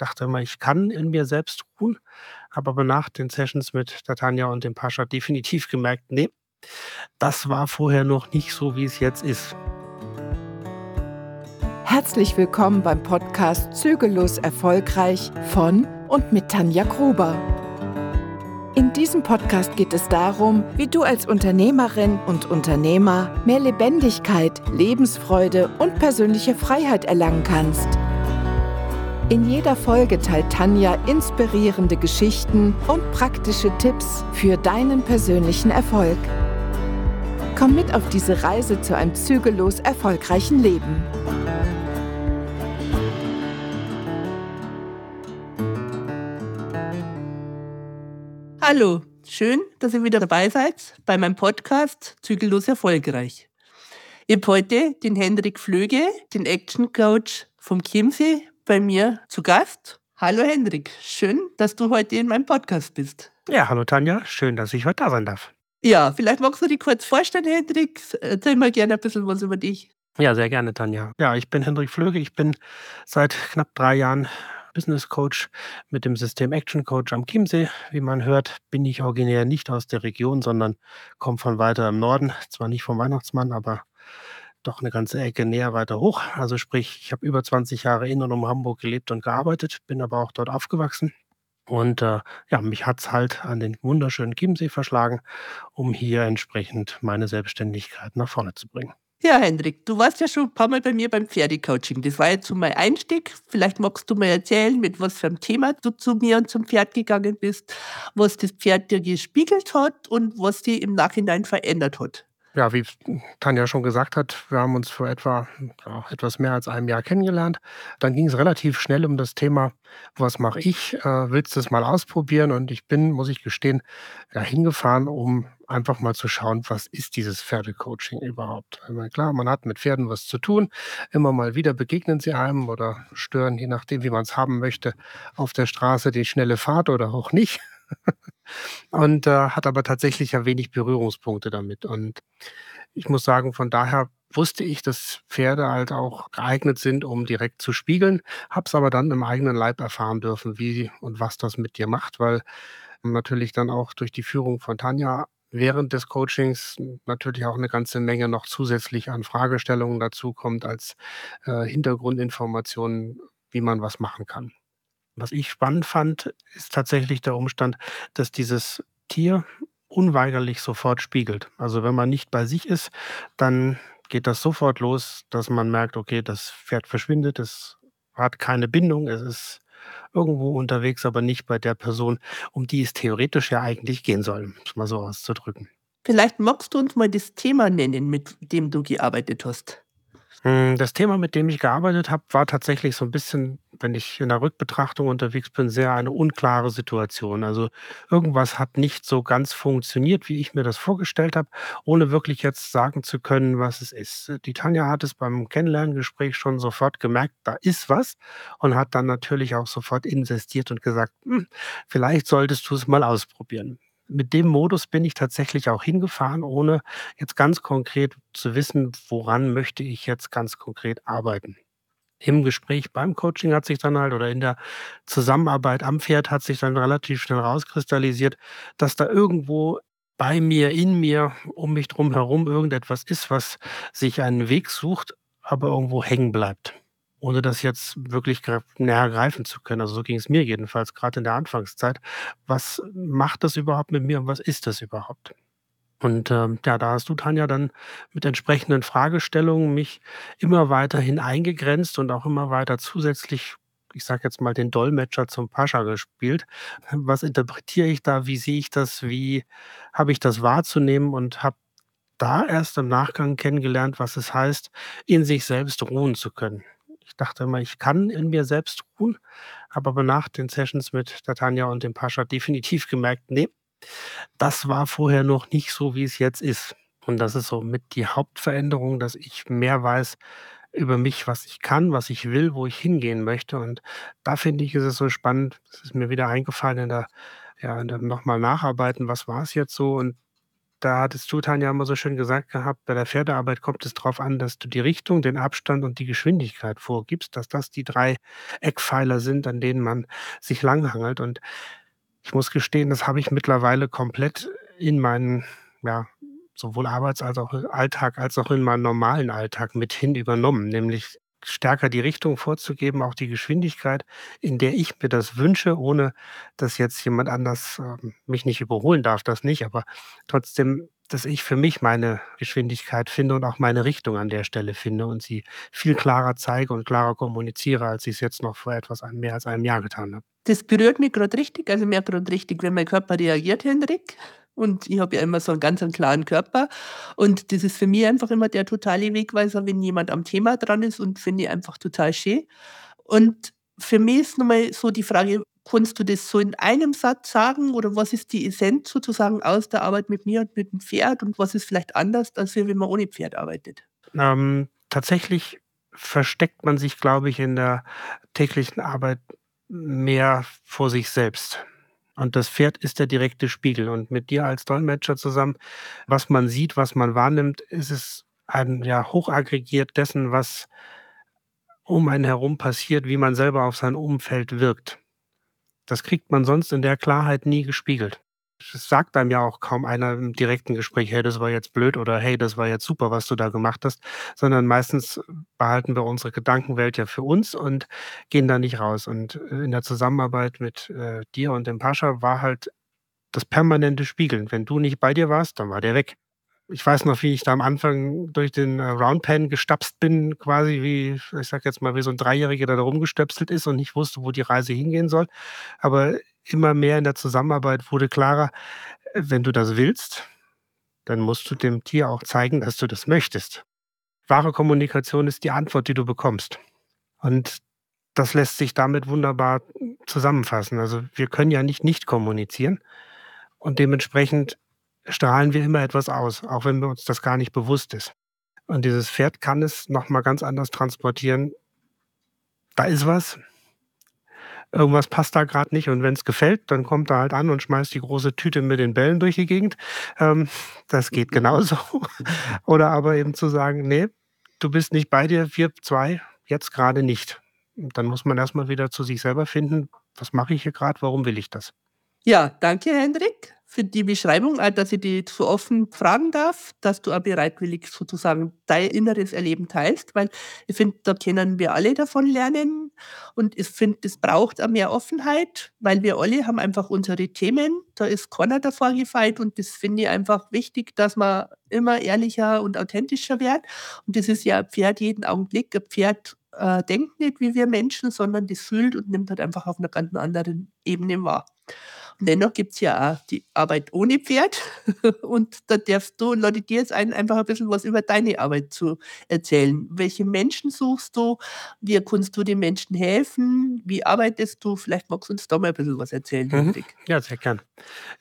dachte immer, ich kann in mir selbst ruhen, habe aber nach den Sessions mit der Tanja und dem Pascha definitiv gemerkt, nee, das war vorher noch nicht so, wie es jetzt ist. Herzlich willkommen beim Podcast Zügellos Erfolgreich von und mit Tanja Gruber. In diesem Podcast geht es darum, wie du als Unternehmerin und Unternehmer mehr Lebendigkeit, Lebensfreude und persönliche Freiheit erlangen kannst. In jeder Folge teilt Tanja inspirierende Geschichten und praktische Tipps für deinen persönlichen Erfolg. Komm mit auf diese Reise zu einem zügellos erfolgreichen Leben. Hallo, schön, dass ihr wieder dabei seid bei meinem Podcast Zügellos erfolgreich. Ich habe heute den Hendrik Flöge, den Action Coach vom Chiemsee, bei mir zu Gast. Hallo Hendrik, schön, dass du heute in meinem Podcast bist. Ja, hallo Tanja, schön, dass ich heute da sein darf. Ja, vielleicht magst du dich kurz vorstellen, Hendrik. Erzähl mal gerne ein bisschen was über dich. Ja, sehr gerne, Tanja. Ja, ich bin Hendrik Flöge. Ich bin seit knapp drei Jahren Business Coach mit dem System Action Coach am Chiemsee. Wie man hört, bin ich originär nicht aus der Region, sondern komme von weiter im Norden. Zwar nicht vom Weihnachtsmann, aber doch eine ganze Ecke näher weiter hoch. Also sprich, ich habe über 20 Jahre in und um Hamburg gelebt und gearbeitet, bin aber auch dort aufgewachsen. Und äh, ja, mich hat es halt an den wunderschönen Chiemsee verschlagen, um hier entsprechend meine Selbstständigkeit nach vorne zu bringen. Ja, Hendrik, du warst ja schon ein paar Mal bei mir beim Pferdecoaching. Das war jetzt so mein Einstieg. Vielleicht magst du mir erzählen, mit was für einem Thema du zu mir und zum Pferd gegangen bist, was das Pferd dir gespiegelt hat und was dir im Nachhinein verändert hat. Ja, wie Tanja schon gesagt hat, wir haben uns vor etwa ja, etwas mehr als einem Jahr kennengelernt. Dann ging es relativ schnell um das Thema, was mache ich? Äh, willst du es mal ausprobieren? Und ich bin, muss ich gestehen, ja, hingefahren, um einfach mal zu schauen, was ist dieses Pferdecoaching überhaupt? Meine, klar, man hat mit Pferden was zu tun. Immer mal wieder begegnen sie einem oder stören, je nachdem, wie man es haben möchte, auf der Straße die schnelle Fahrt oder auch nicht. und äh, hat aber tatsächlich ja wenig Berührungspunkte damit. Und ich muss sagen, von daher wusste ich, dass Pferde halt auch geeignet sind, um direkt zu spiegeln, habe es aber dann im eigenen Leib erfahren dürfen, wie und was das mit dir macht, weil natürlich dann auch durch die Führung von Tanja während des Coachings natürlich auch eine ganze Menge noch zusätzlich an Fragestellungen dazu kommt als äh, Hintergrundinformationen, wie man was machen kann. Was ich spannend fand, ist tatsächlich der Umstand, dass dieses Tier unweigerlich sofort spiegelt. Also wenn man nicht bei sich ist, dann geht das sofort los, dass man merkt, okay, das Pferd verschwindet, es hat keine Bindung, es ist irgendwo unterwegs, aber nicht bei der Person, um die es theoretisch ja eigentlich gehen soll, um es mal so auszudrücken. Vielleicht magst du uns mal das Thema nennen, mit dem du gearbeitet hast. Hm, das Thema, mit dem ich gearbeitet habe, war tatsächlich so ein bisschen, wenn ich in der Rückbetrachtung unterwegs bin, sehr eine unklare Situation. Also, irgendwas hat nicht so ganz funktioniert, wie ich mir das vorgestellt habe, ohne wirklich jetzt sagen zu können, was es ist. Die Tanja hat es beim Kennenlerngespräch schon sofort gemerkt, da ist was und hat dann natürlich auch sofort insistiert und gesagt: „Hm, vielleicht solltest du es mal ausprobieren.“ Mit dem Modus bin ich tatsächlich auch hingefahren, ohne jetzt ganz konkret zu wissen, woran möchte ich jetzt ganz konkret arbeiten. Im Gespräch beim Coaching hat sich dann halt oder in der Zusammenarbeit am Pferd hat sich dann relativ schnell rauskristallisiert, dass da irgendwo bei mir, in mir, um mich drum herum irgendetwas ist, was sich einen Weg sucht, aber irgendwo hängen bleibt ohne das jetzt wirklich näher greifen zu können. Also so ging es mir jedenfalls gerade in der Anfangszeit. Was macht das überhaupt mit mir und was ist das überhaupt? Und ähm, ja, da hast du, Tanja, dann mit entsprechenden Fragestellungen mich immer weiterhin eingegrenzt und auch immer weiter zusätzlich, ich sage jetzt mal, den Dolmetscher zum Pascha gespielt. Was interpretiere ich da? Wie sehe ich das? Wie habe ich das wahrzunehmen? Und habe da erst im Nachgang kennengelernt, was es heißt, in sich selbst ruhen zu können. Ich dachte immer, ich kann in mir selbst ruhen, habe aber nach den Sessions mit der und dem Pascha definitiv gemerkt, nee, das war vorher noch nicht so, wie es jetzt ist. Und das ist so mit die Hauptveränderung, dass ich mehr weiß über mich, was ich kann, was ich will, wo ich hingehen möchte. Und da finde ich, ist es so spannend. Es ist mir wieder eingefallen in der, ja, in der nochmal nacharbeiten, was war es jetzt so? Und da hattest du, Tanja, immer so schön gesagt gehabt, bei der Pferdearbeit kommt es darauf an, dass du die Richtung, den Abstand und die Geschwindigkeit vorgibst, dass das die drei Eckpfeiler sind, an denen man sich langhangelt. Und ich muss gestehen, das habe ich mittlerweile komplett in meinen, ja, sowohl Arbeits- als auch Alltag als auch in meinen normalen Alltag mit hin übernommen, nämlich stärker die Richtung vorzugeben, auch die Geschwindigkeit, in der ich mir das wünsche, ohne dass jetzt jemand anders ähm, mich nicht überholen darf, das nicht, aber trotzdem, dass ich für mich meine Geschwindigkeit finde und auch meine Richtung an der Stelle finde und sie viel klarer zeige und klarer kommuniziere, als ich es jetzt noch vor etwas mehr als einem Jahr getan habe. Das berührt mich gerade richtig, also mir gerade richtig, wenn mein Körper reagiert, Hendrik. Und ich habe ja immer so einen ganz einen klaren Körper. Und das ist für mich einfach immer der totale Wegweiser, wenn jemand am Thema dran ist und finde ich einfach total schön. Und für mich ist nochmal so die Frage, kannst du das so in einem Satz sagen oder was ist die Essenz sozusagen aus der Arbeit mit mir und mit dem Pferd und was ist vielleicht anders, als wenn man ohne Pferd arbeitet? Ähm, tatsächlich versteckt man sich, glaube ich, in der täglichen Arbeit mehr vor sich selbst. Und das Pferd ist der direkte Spiegel. Und mit dir als Dolmetscher zusammen, was man sieht, was man wahrnimmt, ist es ein ja, hochaggregiert dessen, was um einen herum passiert, wie man selber auf sein Umfeld wirkt. Das kriegt man sonst in der Klarheit nie gespiegelt es sagt einem ja auch kaum einer im direkten Gespräch: „Hey, das war jetzt blöd“ oder „Hey, das war jetzt super, was du da gemacht hast“, sondern meistens behalten wir unsere Gedankenwelt ja für uns und gehen da nicht raus. Und, äh, in der Zusammenarbeit mit, äh, dir und dem Pascha war halt das permanente Spiegeln. Wenn du nicht bei dir warst, dann war der weg. Ich weiß noch, wie ich da am Anfang durch den, äh, Roundpen gestapst bin, quasi wie ich sage jetzt mal, wie so 'n Dreijähriger, der da rumgestöpselt ist und nicht wusste, wo die Reise hingehen soll. Aber immer mehr in der Zusammenarbeit wurde klarer, wenn du das willst, dann musst du dem Tier auch zeigen, dass du das möchtest. Wahre Kommunikation ist die Antwort, die du bekommst. Und das lässt sich damit wunderbar zusammenfassen. Also wir können ja nicht nicht kommunizieren und dementsprechend strahlen wir immer etwas aus, auch wenn uns das gar nicht bewusst ist. Und dieses Pferd kann es noch mal ganz anders transportieren. Da ist was, irgendwas passt da gerade nicht und wenn es gefällt, dann kommt er halt an und schmeißt die große Tüte mit den Bällen durch die Gegend. Ähm, das geht genauso. Oder aber eben zu sagen: „Ne, du bist nicht bei dir, wir zwei jetzt gerade nicht.“ Und dann muss man erst mal wieder zu sich selber finden: „Was mache ich hier gerade? Warum will ich das?“ Ja, danke, Hendrik für die Beschreibung, dass ich dich so offen fragen darf, dass du auch bereitwillig sozusagen dein inneres Erleben teilst, weil ich finde, da können wir alle davon lernen. Und ich finde, es braucht auch mehr Offenheit, weil wir alle haben einfach unsere Themen, da ist keiner davor gefeit und das finde ich einfach wichtig, dass man immer ehrlicher und authentischer wird und das ist ja ein Pferd jeden Augenblick, ein Pferd äh, denkt nicht wie wir Menschen, sondern das fühlt und nimmt halt einfach auf einer ganz anderen Ebene wahr. Dennoch gibt es ja auch die Arbeit ohne Pferd. Und da darfst du, lade dir jetzt ein, einfach ein bisschen was über deine Arbeit zu erzählen. Welche Menschen suchst du? Wie kannst du den Menschen helfen? Wie arbeitest du? Vielleicht magst du uns da mal ein bisschen was erzählen, mhm. Ja, sehr gern.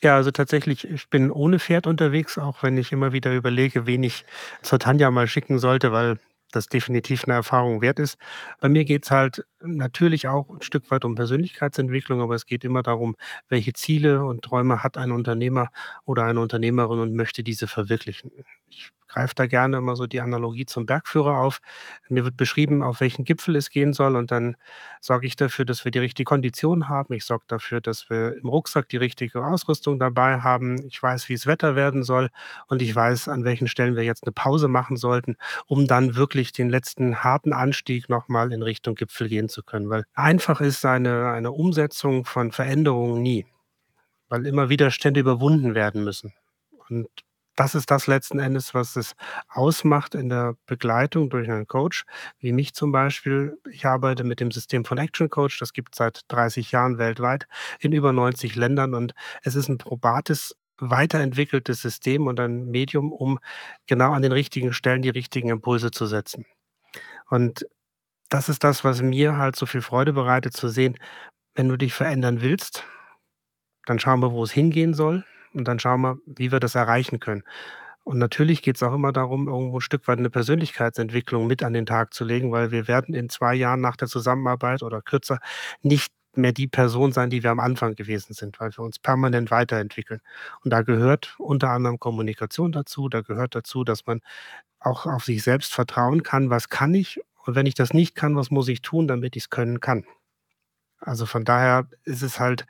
Ja, also tatsächlich, ich bin ohne Pferd unterwegs, auch wenn ich immer wieder überlege, wen ich zur Tanja mal schicken sollte, weil das definitiv eine Erfahrung wert ist. Bei mir geht es halt natürlich auch ein Stück weit um Persönlichkeitsentwicklung, aber es geht immer darum, welche Ziele und Träume hat ein Unternehmer oder eine Unternehmerin und möchte diese verwirklichen. Ich greife da gerne immer so die Analogie zum Bergführer auf. Mir wird beschrieben, auf welchen Gipfel es gehen soll und dann sorge ich dafür, dass wir die richtige Kondition haben. Ich sorge dafür, dass wir im Rucksack die richtige Ausrüstung dabei haben. Ich weiß, wie es Wetter werden soll und ich weiß, an welchen Stellen wir jetzt eine Pause machen sollten, um dann wirklich den letzten harten Anstieg nochmal in Richtung Gipfel gehen zu können. Weil einfach ist eine, eine Umsetzung von Veränderungen nie, weil immer Widerstände überwunden werden müssen. Und das ist das letzten Endes, was es ausmacht in der Begleitung durch einen Coach, wie mich zum Beispiel. Ich arbeite mit dem System von Action Coach, das gibt es seit 30 Jahren weltweit in über 90 Ländern und es ist ein probates weiterentwickeltes System und ein Medium, um genau an den richtigen Stellen die richtigen Impulse zu setzen. Und das ist das, was mir halt so viel Freude bereitet zu sehen, wenn du dich verändern willst, dann schauen wir, wo es hingehen soll und dann schauen wir, wie wir das erreichen können. Und natürlich geht es auch immer darum, irgendwo ein Stück weit eine Persönlichkeitsentwicklung mit an den Tag zu legen, weil wir werden in zwei Jahren nach der Zusammenarbeit oder kürzer nicht mehr die Person sein, die wir am Anfang gewesen sind, weil wir uns permanent weiterentwickeln. Und da gehört unter anderem Kommunikation dazu. Da gehört dazu, dass man auch auf sich selbst vertrauen kann. Was kann ich? Und wenn ich das nicht kann, was muss ich tun, damit ich es können kann? Also von daher ist es halt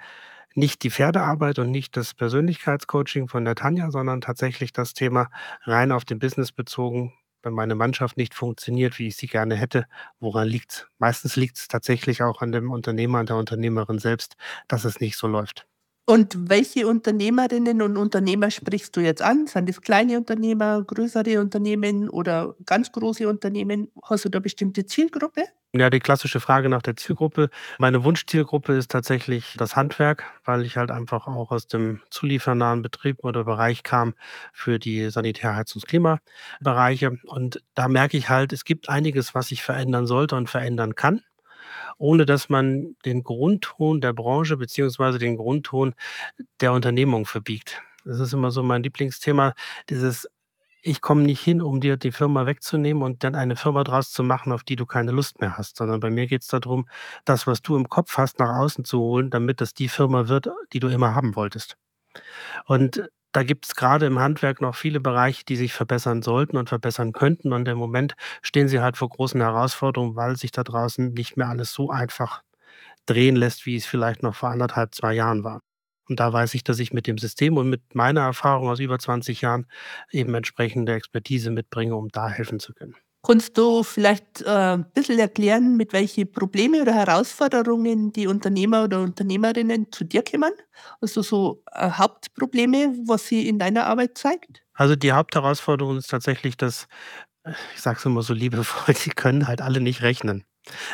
nicht die Pferdearbeit und nicht das Persönlichkeitscoaching von der Tanja, sondern tatsächlich das Thema rein auf den Business bezogen. Wenn meine Mannschaft nicht funktioniert, wie ich sie gerne hätte, woran liegt's? Meistens liegt es tatsächlich auch an dem Unternehmer, an der Unternehmerin selbst, dass es nicht so läuft. Und welche Unternehmerinnen und Unternehmer sprichst du jetzt an? Sind das kleine Unternehmer, größere Unternehmen oder ganz große Unternehmen? Hast du da bestimmte Zielgruppe? Ja, die klassische Frage nach der Zielgruppe. Meine Wunschzielgruppe ist tatsächlich das Handwerk, weil ich halt einfach auch aus dem zuliefernahen Betrieb oder Bereich kam für die Sanitär-, Heiz- und Klimabereiche. Und da merke ich halt, es gibt einiges, was sich verändern sollte und verändern kann ohne dass man den Grundton der Branche beziehungsweise den Grundton der Unternehmung verbiegt. Das ist immer so mein Lieblingsthema, dieses ich komme nicht hin, um dir die Firma wegzunehmen und dann eine Firma draus zu machen, auf die du keine Lust mehr hast, sondern bei mir geht es darum, das, was du im Kopf hast, nach außen zu holen, damit das die Firma wird, die du immer haben wolltest. Und da gibt es gerade im Handwerk noch viele Bereiche, die sich verbessern sollten und verbessern könnten. Und im Moment stehen sie halt vor großen Herausforderungen, weil sich da draußen nicht mehr alles so einfach drehen lässt, wie es vielleicht noch vor anderthalb, zwei Jahren war. Und da weiß ich, dass ich mit dem System und mit meiner Erfahrung aus über 20 Jahren eben entsprechende Expertise mitbringe, um da helfen zu können. Kannst du vielleicht äh, ein bisschen erklären, mit welchen Probleme oder Herausforderungen die Unternehmer oder Unternehmerinnen zu dir kommen? Also so äh, Hauptprobleme, was sie in deiner Arbeit zeigt? Also die Hauptherausforderung ist tatsächlich, dass, äh, ich sage es immer so liebevoll, die können halt alle nicht rechnen.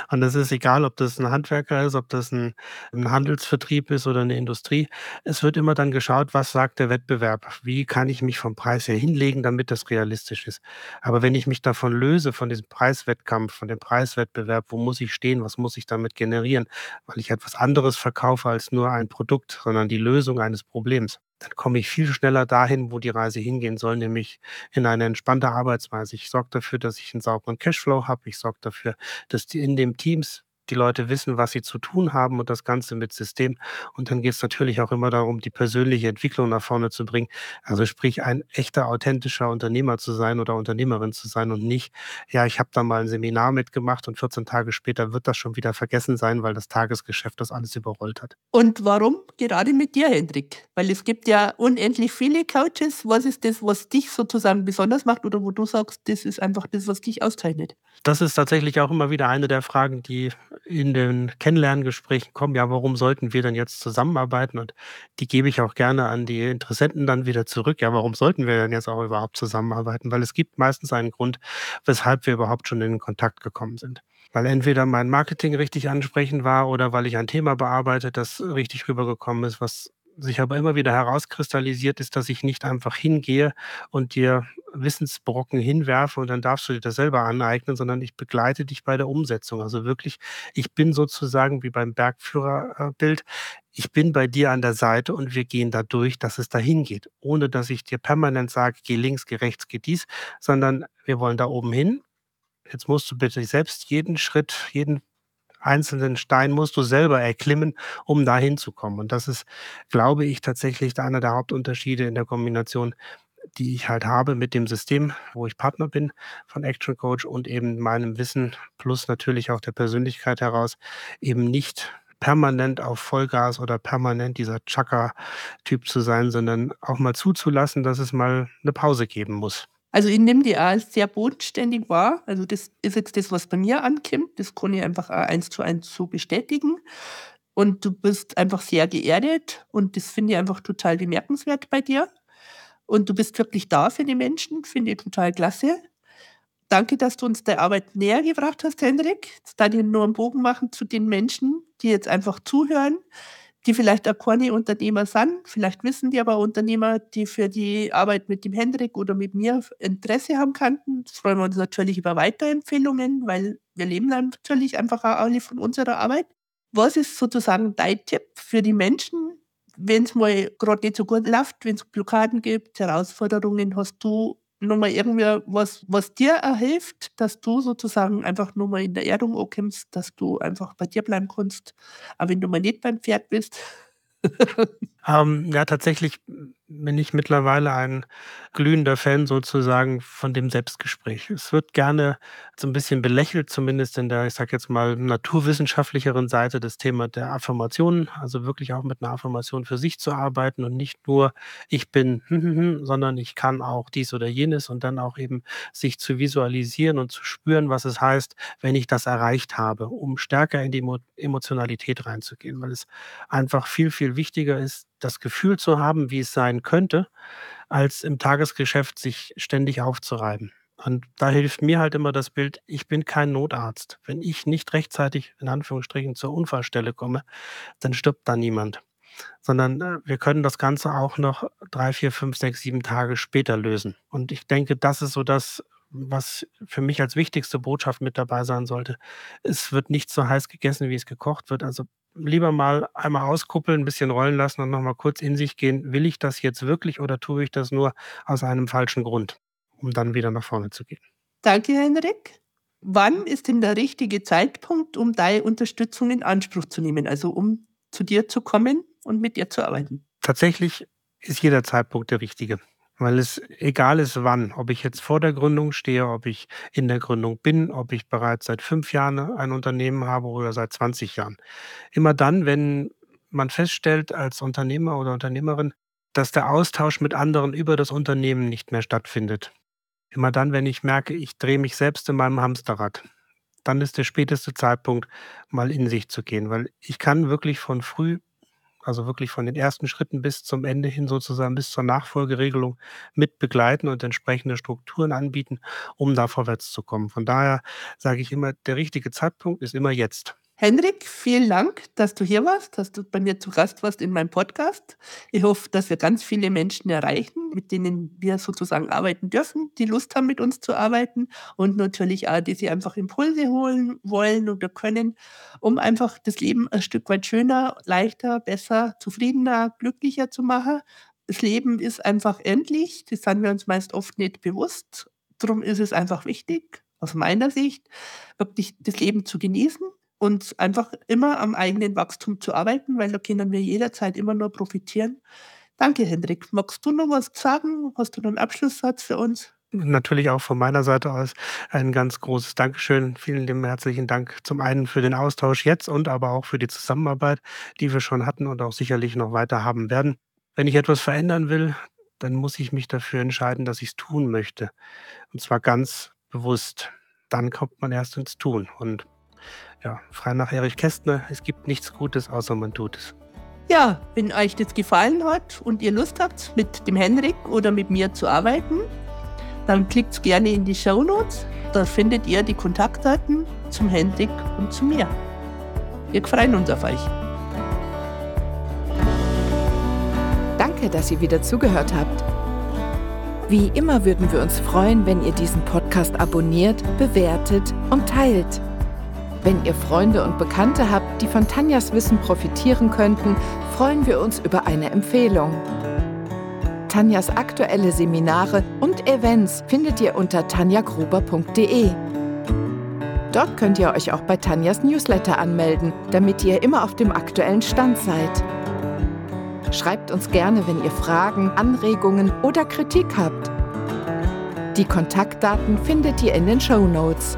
Und es ist egal, ob das ein Handwerker ist, ob das ein 'n Handelsvertrieb ist oder eine Industrie. Es wird immer dann geschaut, was sagt der Wettbewerb? Wie kann ich mich vom Preis her hinlegen, damit das realistisch ist? Aber wenn ich mich davon löse, von diesem Preiswettkampf, von dem Preiswettbewerb, wo muss ich stehen, was muss ich damit generieren, weil ich etwas anderes verkaufe als nur ein Produkt, sondern die Lösung eines Problems dann komme ich viel schneller dahin, wo die Reise hingehen soll, nämlich in eine entspannte Arbeitsweise. Ich sorge dafür, dass ich einen sauberen Cashflow habe. Ich sorge dafür, dass die in den Teams die Leute wissen, was sie zu tun haben und das Ganze mit System. Und dann geht es natürlich auch immer darum, die persönliche Entwicklung nach vorne zu bringen. Also sprich, ein echter, authentischer Unternehmer zu sein oder Unternehmerin zu sein und nicht, ja, ich habe da mal ein Seminar mitgemacht und 14 Tage später wird das schon wieder vergessen sein, weil das Tagesgeschäft das alles überrollt hat. Und warum gerade mit dir, Hendrik? Weil es gibt ja unendlich viele Coaches. Was ist das, was dich sozusagen besonders macht oder wo du sagst, das ist einfach das, was dich auszeichnet? Das ist tatsächlich auch immer wieder eine der Fragen, die in den Kennenlerngesprächen kommen, ja, warum sollten wir denn jetzt zusammenarbeiten? Und die gebe ich auch gerne an die Interessenten dann wieder zurück. Ja, warum sollten wir denn jetzt auch überhaupt zusammenarbeiten? Weil es gibt meistens einen Grund, weshalb wir überhaupt schon in Kontakt gekommen sind. Weil entweder mein Marketing richtig ansprechend war oder weil ich ein Thema bearbeite, das richtig rübergekommen ist, was sich aber immer wieder herauskristallisiert, ist, dass ich nicht einfach hingehe und dir Wissensbrocken hinwerfe und dann darfst du dir das selber aneignen, sondern ich begleite dich bei der Umsetzung. Also wirklich, ich bin sozusagen wie beim Bergführerbild, ich bin bei dir an der Seite und wir gehen da durch, dass es dahin geht, ohne dass ich dir permanent sage, geh links, geh rechts, geh dies, sondern wir wollen da oben hin. Jetzt musst du bitte selbst jeden Schritt, jeden einzelnen Stein musst du selber erklimmen, um da hinzukommen. Und das ist, glaube ich, tatsächlich einer der Hauptunterschiede in der Kombination, die ich halt habe mit dem System, wo ich Partner bin von Action Coach und eben meinem Wissen plus natürlich auch der Persönlichkeit heraus eben nicht permanent auf Vollgas oder permanent dieser Chaka-Typ zu sein, sondern auch mal zuzulassen, dass es mal eine Pause geben muss. Also ich nehme die auch sehr bodenständig wahr. Also das ist jetzt das, was bei mir ankommt. Das kann ich einfach eins zu eins so bestätigen. Und du bist einfach sehr geerdet und das finde ich einfach total bemerkenswert bei dir. Und du bist wirklich da für die Menschen, finde ich total klasse. Danke, dass du uns der Arbeit näher gebracht hast, Hendrik. Jetzt darf ich nur einen Bogen machen zu den Menschen, die jetzt einfach zuhören die vielleicht auch keine Unternehmer sind. Vielleicht wissen die aber Unternehmer, die für die Arbeit mit dem Hendrik oder mit mir Interesse haben könnten. Das freuen wir uns natürlich über Weiterempfehlungen, weil wir leben natürlich einfach auch alle von unserer Arbeit. Was ist sozusagen dein Tipp für die Menschen, wenn es mal gerade nicht so gut läuft, wenn es Blockaden gibt, Herausforderungen, hast du nochmal irgendwie was, was dir hilft, dass du sozusagen einfach nur mal in der Erdung ankommst, dass du einfach bei dir bleiben kannst, aber wenn du mal nicht beim Pferd bist? ähm, ja, tatsächlich bin ich mittlerweile ein glühender Fan sozusagen von dem Selbstgespräch. Es wird gerne so ein bisschen belächelt, zumindest in der, ich sage jetzt mal, naturwissenschaftlicheren Seite des Thema der Affirmationen, also wirklich auch mit einer Affirmation für sich zu arbeiten und nicht nur ich bin, sondern ich kann auch dies oder jenes und dann auch eben sich zu visualisieren und zu spüren, was es heißt, wenn ich das erreicht habe, um stärker in die Emotionalität reinzugehen, weil es einfach viel, viel wichtiger ist, das Gefühl zu haben, wie es sein könnte, als im Tagesgeschäft sich ständig aufzureiben. Und da hilft mir halt immer das Bild, ich bin kein Notarzt. Wenn ich nicht rechtzeitig in Anführungsstrichen zur Unfallstelle komme, dann stirbt da niemand. Sondern äh, wir können das Ganze auch noch drei, vier, fünf, sechs, sieben Tage später lösen. Und ich denke, das ist so das, was für mich als wichtigste Botschaft mit dabei sein sollte. Es wird nicht so heiß gegessen, wie es gekocht wird. Also lieber mal einmal auskuppeln, ein bisschen rollen lassen und nochmal kurz in sich gehen. Will ich das jetzt wirklich oder tue ich das nur aus einem falschen Grund, um dann wieder nach vorne zu gehen? Danke, Henrik. Wann ist denn der richtige Zeitpunkt, um deine Unterstützung in Anspruch zu nehmen, also um zu dir zu kommen und mit dir zu arbeiten? Tatsächlich ist jeder Zeitpunkt der richtige. Weil es egal ist wann, ob ich jetzt vor der Gründung stehe, ob ich in der Gründung bin, ob ich bereits seit fünf Jahren ein Unternehmen habe oder seit 20 Jahren. Immer dann, wenn man feststellt als Unternehmer oder Unternehmerin, dass der Austausch mit anderen über das Unternehmen nicht mehr stattfindet. Immer dann, wenn ich merke, ich drehe mich selbst in meinem Hamsterrad. Dann ist der späteste Zeitpunkt, mal in sich zu gehen, weil ich kann wirklich von früh also wirklich von den ersten Schritten bis zum Ende hin sozusagen bis zur Nachfolgeregelung mit begleiten und entsprechende Strukturen anbieten, um da vorwärts zu kommen. Von daher sage ich immer, der richtige Zeitpunkt ist immer jetzt. Henrik, vielen Dank, dass du hier warst, dass du bei mir zu Gast warst in meinem Podcast. Ich hoffe, dass wir ganz viele Menschen erreichen, mit denen wir sozusagen arbeiten dürfen, die Lust haben, mit uns zu arbeiten und natürlich auch, die sie einfach Impulse holen wollen oder können, um einfach das Leben ein Stück weit schöner, leichter, besser, zufriedener, glücklicher zu machen. Das Leben ist einfach endlich, das sind wir uns meist oft nicht bewusst. Darum ist es einfach wichtig, aus meiner Sicht, wirklich das Leben zu genießen und einfach immer am eigenen Wachstum zu arbeiten, weil da können wir jederzeit immer nur profitieren. Danke, Hendrik. Magst du noch was sagen? Hast du noch einen Abschlusssatz für uns? Natürlich auch von meiner Seite aus ein ganz großes Dankeschön. Vielen lieben herzlichen Dank zum einen für den Austausch jetzt und aber auch für die Zusammenarbeit, die wir schon hatten und auch sicherlich noch weiter haben werden. Wenn ich etwas verändern will, dann muss ich mich dafür entscheiden, dass ich es tun möchte. Und zwar ganz bewusst. Dann kommt man erst ins Tun. Und ja, frei nach Erich Kästner, es gibt nichts Gutes, außer man tut es. Ja, wenn euch das gefallen hat und ihr Lust habt, mit dem Henrik oder mit mir zu arbeiten, dann klickt gerne in die Show Notes. Da findet ihr die Kontaktdaten zum Henrik und zu mir. Wir freuen uns auf euch. Danke, dass ihr wieder zugehört habt. Wie immer würden wir uns freuen, wenn ihr diesen Podcast abonniert, bewertet und teilt. Wenn ihr Freunde und Bekannte habt, die von Tanjas Wissen profitieren könnten, freuen wir uns über eine Empfehlung. Tanjas aktuelle Seminare und Events findet ihr unter tanjagruber.de. Dort könnt ihr euch auch bei Tanjas Newsletter anmelden, damit ihr immer auf dem aktuellen Stand seid. Schreibt uns gerne, wenn ihr Fragen, Anregungen oder Kritik habt. Die Kontaktdaten findet ihr in den Show Notes.